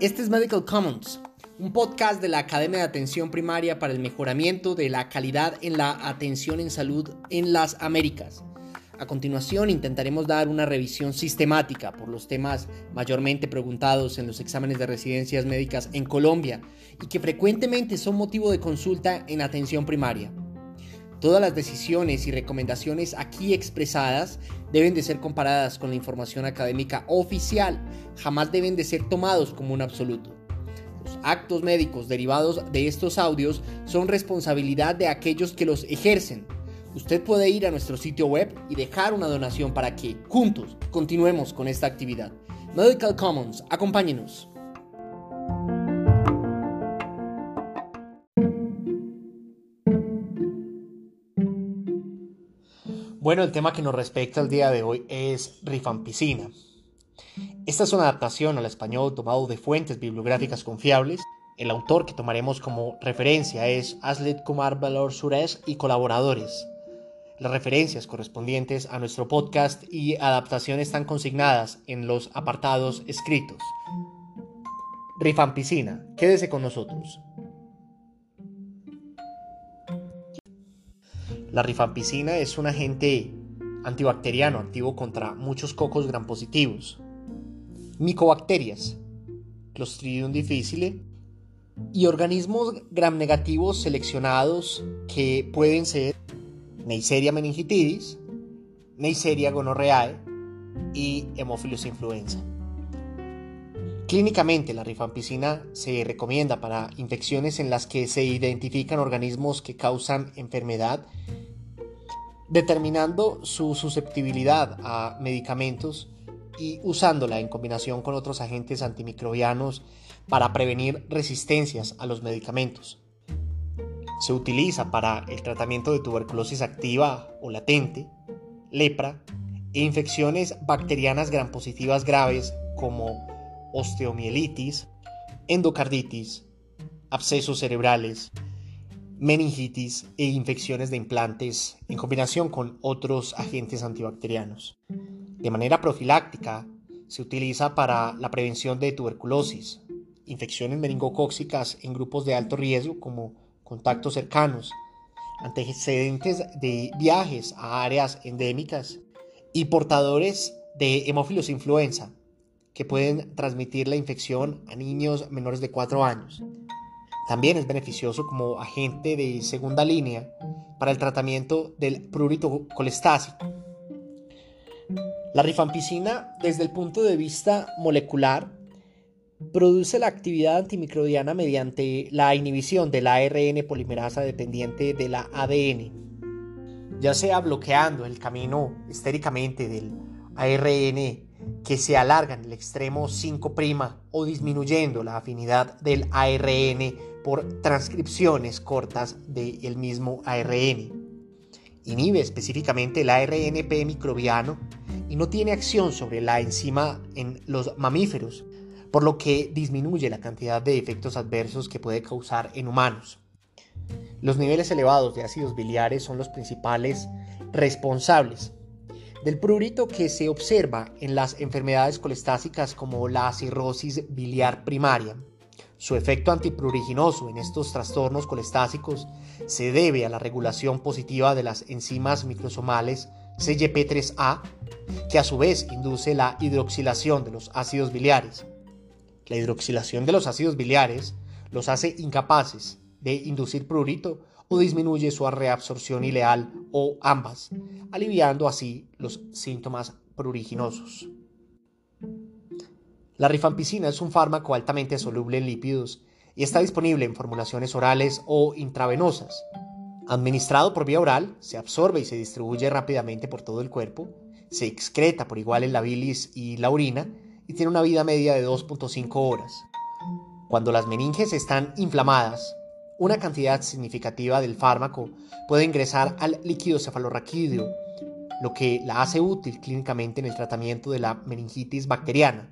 Este es Medical Commons, un podcast de la Academia de Atención Primaria para el mejoramiento de la calidad en la atención en salud en las Américas. A continuación intentaremos dar una revisión sistemática por los temas mayormente preguntados en los exámenes de residencias médicas en Colombia y que frecuentemente son motivo de consulta en atención primaria. Todas las decisiones y recomendaciones aquí expresadas deben de ser comparadas con la información académica oficial, jamás deben de ser tomados como un absoluto. Los actos médicos derivados de estos audios son responsabilidad de aquellos que los ejercen. Usted puede ir a nuestro sitio web y dejar una donación para que, juntos, continuemos con esta actividad. Medical Commons, acompáñenos. Bueno, el tema que nos respecta el día de hoy es rifampicina. Esta es una adaptación al español tomado de fuentes bibliográficas confiables. El autor que tomaremos como referencia es Aslet Kumar Valor Suresh y colaboradores. Las referencias correspondientes a nuestro podcast y adaptaciones están consignadas en los apartados escritos. Rifampicina, quédese con nosotros. La rifampicina es un agente antibacteriano activo contra muchos cocos gram positivos, micobacterias, Clostridium difficile y organismos gram negativos seleccionados que pueden ser Neisseria meningitidis, Neisseria gonorrheae y Hemophilus influenza. Clínicamente, la rifampicina se recomienda para infecciones en las que se identifican organismos que causan enfermedad determinando su susceptibilidad a medicamentos y usándola en combinación con otros agentes antimicrobianos para prevenir resistencias a los medicamentos. Se utiliza para el tratamiento de tuberculosis activa o latente, lepra e infecciones bacterianas gram positivas graves como osteomielitis, endocarditis, abscesos cerebrales, meningitis e infecciones de implantes en combinación con otros agentes antibacterianos. De manera profiláctica, se utiliza para la prevención de tuberculosis, infecciones meningocóxicas en grupos de alto riesgo como contactos cercanos, antecedentes de viajes a áreas endémicas y portadores de hemófilos influenza que pueden transmitir la infección a niños menores de 4 años. También es beneficioso como agente de segunda línea para el tratamiento del prurito colestásico. La rifampicina, desde el punto de vista molecular, produce la actividad antimicrobiana mediante la inhibición de la ARN polimerasa dependiente de la ADN, ya sea bloqueando el camino estéricamente del ARN que se alarga en el extremo 5' o disminuyendo la afinidad del ARN por transcripciones cortas del mismo ARN. Inhibe específicamente el ARNP microbiano y no tiene acción sobre la enzima en los mamíferos, por lo que disminuye la cantidad de efectos adversos que puede causar en humanos. Los niveles elevados de ácidos biliares son los principales responsables del prurito que se observa en las enfermedades colestásicas como la cirrosis biliar primaria. Su efecto antipruriginoso en estos trastornos colestásicos se debe a la regulación positiva de las enzimas microsomales CYP3A, que a su vez induce la hidroxilación de los ácidos biliares. La hidroxilación de los ácidos biliares los hace incapaces de inducir prurito o disminuye su reabsorción ileal o ambas, aliviando así los síntomas pruriginosos. La rifampicina es un fármaco altamente soluble en lípidos y está disponible en formulaciones orales o intravenosas. Administrado por vía oral, se absorbe y se distribuye rápidamente por todo el cuerpo, se excreta por igual en la bilis y la orina y tiene una vida media de 2.5 horas. Cuando las meninges están inflamadas, una cantidad significativa del fármaco puede ingresar al líquido cefalorraquídeo, lo que la hace útil clínicamente en el tratamiento de la meningitis bacteriana.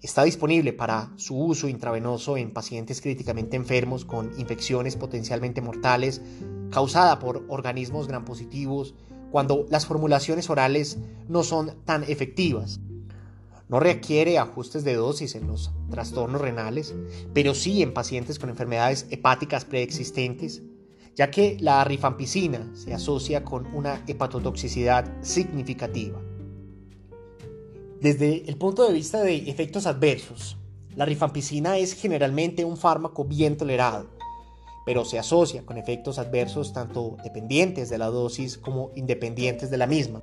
Está disponible para su uso intravenoso en pacientes críticamente enfermos con infecciones potencialmente mortales causada por organismos gram positivos cuando las formulaciones orales no son tan efectivas. No requiere ajustes de dosis en los trastornos renales, pero sí en pacientes con enfermedades hepáticas preexistentes, ya que la rifampicina se asocia con una hepatotoxicidad significativa. Desde el punto de vista de efectos adversos, la rifampicina es generalmente un fármaco bien tolerado, pero se asocia con efectos adversos tanto dependientes de la dosis como independientes de la misma.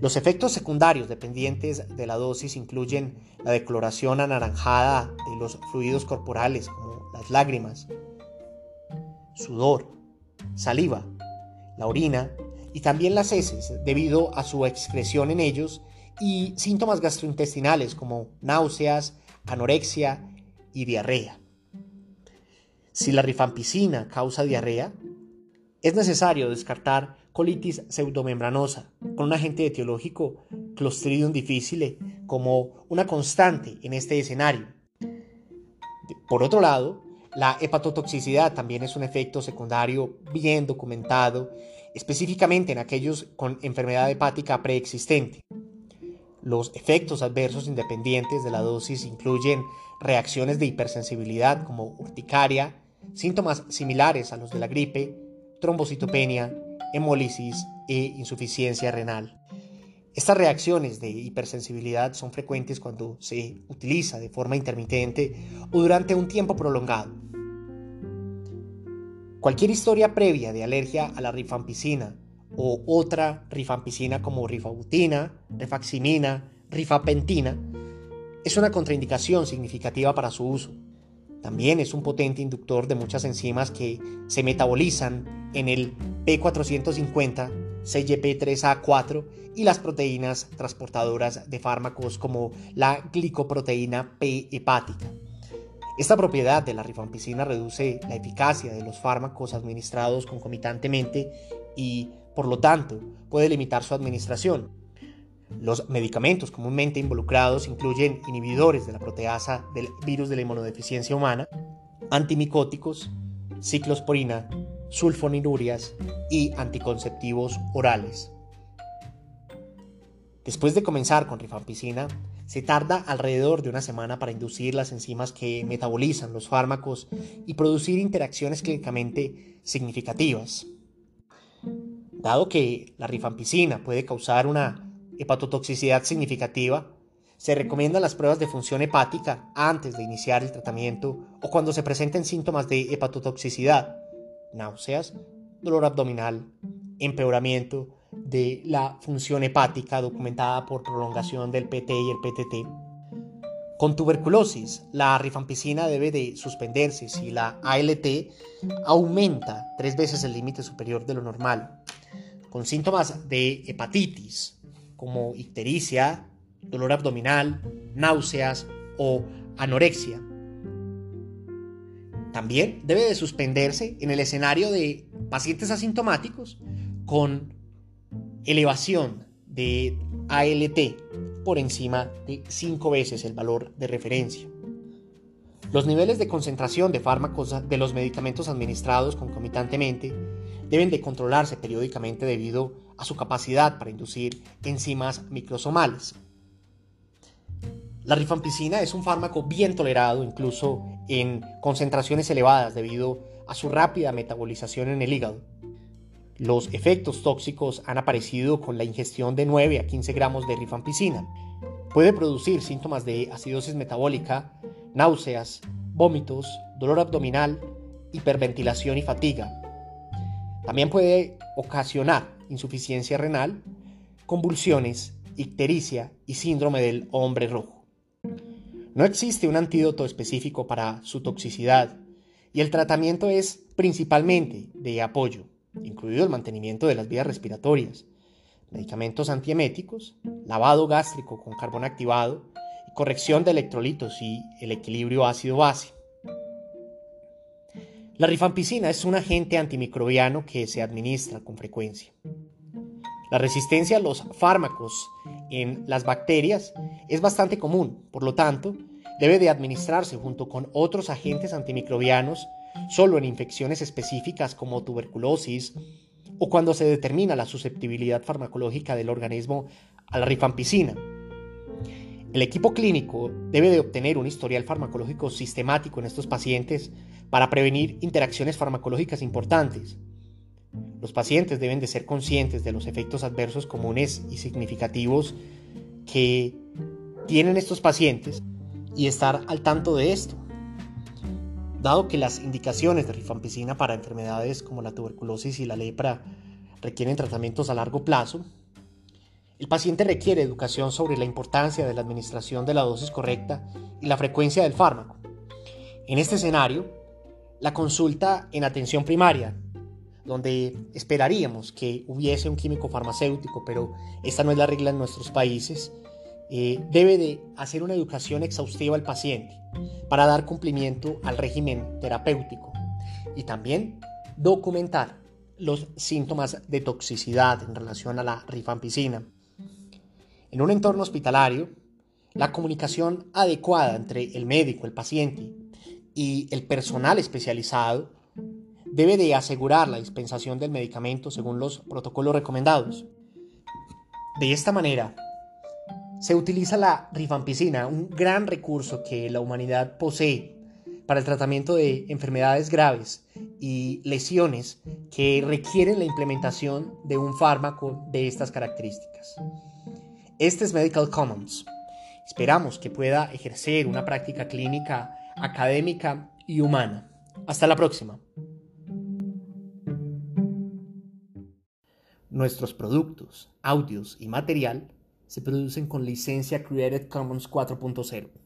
Los efectos secundarios dependientes de la dosis incluyen la decoloración anaranjada de los fluidos corporales como las lágrimas, sudor, saliva, la orina y también las heces debido a su excreción en ellos y síntomas gastrointestinales como náuseas, anorexia y diarrea. Si la rifampicina causa diarrea, es necesario descartar colitis pseudomembranosa con un agente etiológico Clostridium difficile como una constante en este escenario. Por otro lado, la hepatotoxicidad también es un efecto secundario bien documentado, específicamente en aquellos con enfermedad hepática preexistente. Los efectos adversos independientes de la dosis incluyen reacciones de hipersensibilidad como urticaria, síntomas similares a los de la gripe, trombocitopenia, hemólisis e insuficiencia renal. Estas reacciones de hipersensibilidad son frecuentes cuando se utiliza de forma intermitente o durante un tiempo prolongado. Cualquier historia previa de alergia a la rifampicina o otra rifampicina como rifabutina, rifaximina, rifapentina es una contraindicación significativa para su uso. También es un potente inductor de muchas enzimas que se metabolizan en el P450, CYP3A4 y las proteínas transportadoras de fármacos como la glicoproteína P hepática. Esta propiedad de la rifampicina reduce la eficacia de los fármacos administrados concomitantemente y, por lo tanto, puede limitar su administración. Los medicamentos comúnmente involucrados incluyen inhibidores de la proteasa del virus de la inmunodeficiencia humana, antimicóticos, ciclosporina, sulfonilurias y anticonceptivos orales. Después de comenzar con rifampicina, se tarda alrededor de una semana para inducir las enzimas que metabolizan los fármacos y producir interacciones clínicamente significativas. Dado que la rifampicina puede causar una hepatotoxicidad significativa, se recomiendan las pruebas de función hepática antes de iniciar el tratamiento o cuando se presenten síntomas de hepatotoxicidad, náuseas, dolor abdominal, empeoramiento de la función hepática documentada por prolongación del PT y el PTT. Con tuberculosis, la rifampicina debe de suspenderse si la ALT aumenta tres veces el límite superior de lo normal. Con síntomas de hepatitis, como ictericia, dolor abdominal, náuseas o anorexia. También debe de suspenderse en el escenario de pacientes asintomáticos con elevación de ALT por encima de 5 veces el valor de referencia. Los niveles de concentración de fármacos de los medicamentos administrados concomitantemente deben de controlarse periódicamente debido a su capacidad para inducir enzimas microsomales. La rifampicina es un fármaco bien tolerado incluso en concentraciones elevadas debido a su rápida metabolización en el hígado. Los efectos tóxicos han aparecido con la ingestión de 9 a 15 gramos de rifampicina. Puede producir síntomas de acidosis metabólica, náuseas, vómitos, dolor abdominal, hiperventilación y fatiga. También puede ocasionar insuficiencia renal, convulsiones, ictericia y síndrome del hombre rojo. No existe un antídoto específico para su toxicidad y el tratamiento es principalmente de apoyo, incluido el mantenimiento de las vías respiratorias, medicamentos antieméticos, lavado gástrico con carbón activado y corrección de electrolitos y el equilibrio ácido-base. La rifampicina es un agente antimicrobiano que se administra con frecuencia. La resistencia a los fármacos en las bacterias es bastante común, por lo tanto, debe de administrarse junto con otros agentes antimicrobianos solo en infecciones específicas como tuberculosis, o cuando se determina la susceptibilidad farmacológica del organismo a la rifampicina. El equipo clínico debe de obtener un historial farmacológico sistemático en estos pacientes para prevenir interacciones farmacológicas importantes. Los pacientes deben de ser conscientes de los efectos adversos comunes y significativos que tienen estos pacientes y estar al tanto de esto. Dado que las indicaciones de rifampicina para enfermedades como la tuberculosis y la lepra requieren tratamientos a largo plazo, el paciente requiere educación sobre la importancia de la administración de la dosis correcta y la frecuencia del fármaco. En este escenario, la consulta en atención primaria, donde esperaríamos que hubiese un químico farmacéutico, pero esta no es la regla en nuestros países, eh, debe de hacer una educación exhaustiva al paciente para dar cumplimiento al régimen terapéutico y también documentar los síntomas de toxicidad en relación a la rifampicina. En un entorno hospitalario, la comunicación adecuada entre el médico, el paciente y el personal especializado debe de asegurar la dispensación del medicamento según los protocolos recomendados. De esta manera, se utiliza la rifampicina, un gran recurso que la humanidad posee para el tratamiento de enfermedades graves y lesiones que requieren la implementación de un fármaco de estas características. Este es Medical Commons. Esperamos que pueda ejercer una práctica clínica académica y humana. Hasta la próxima. Nuestros productos, audios y material se producen con licencia Creative Commons 4.0.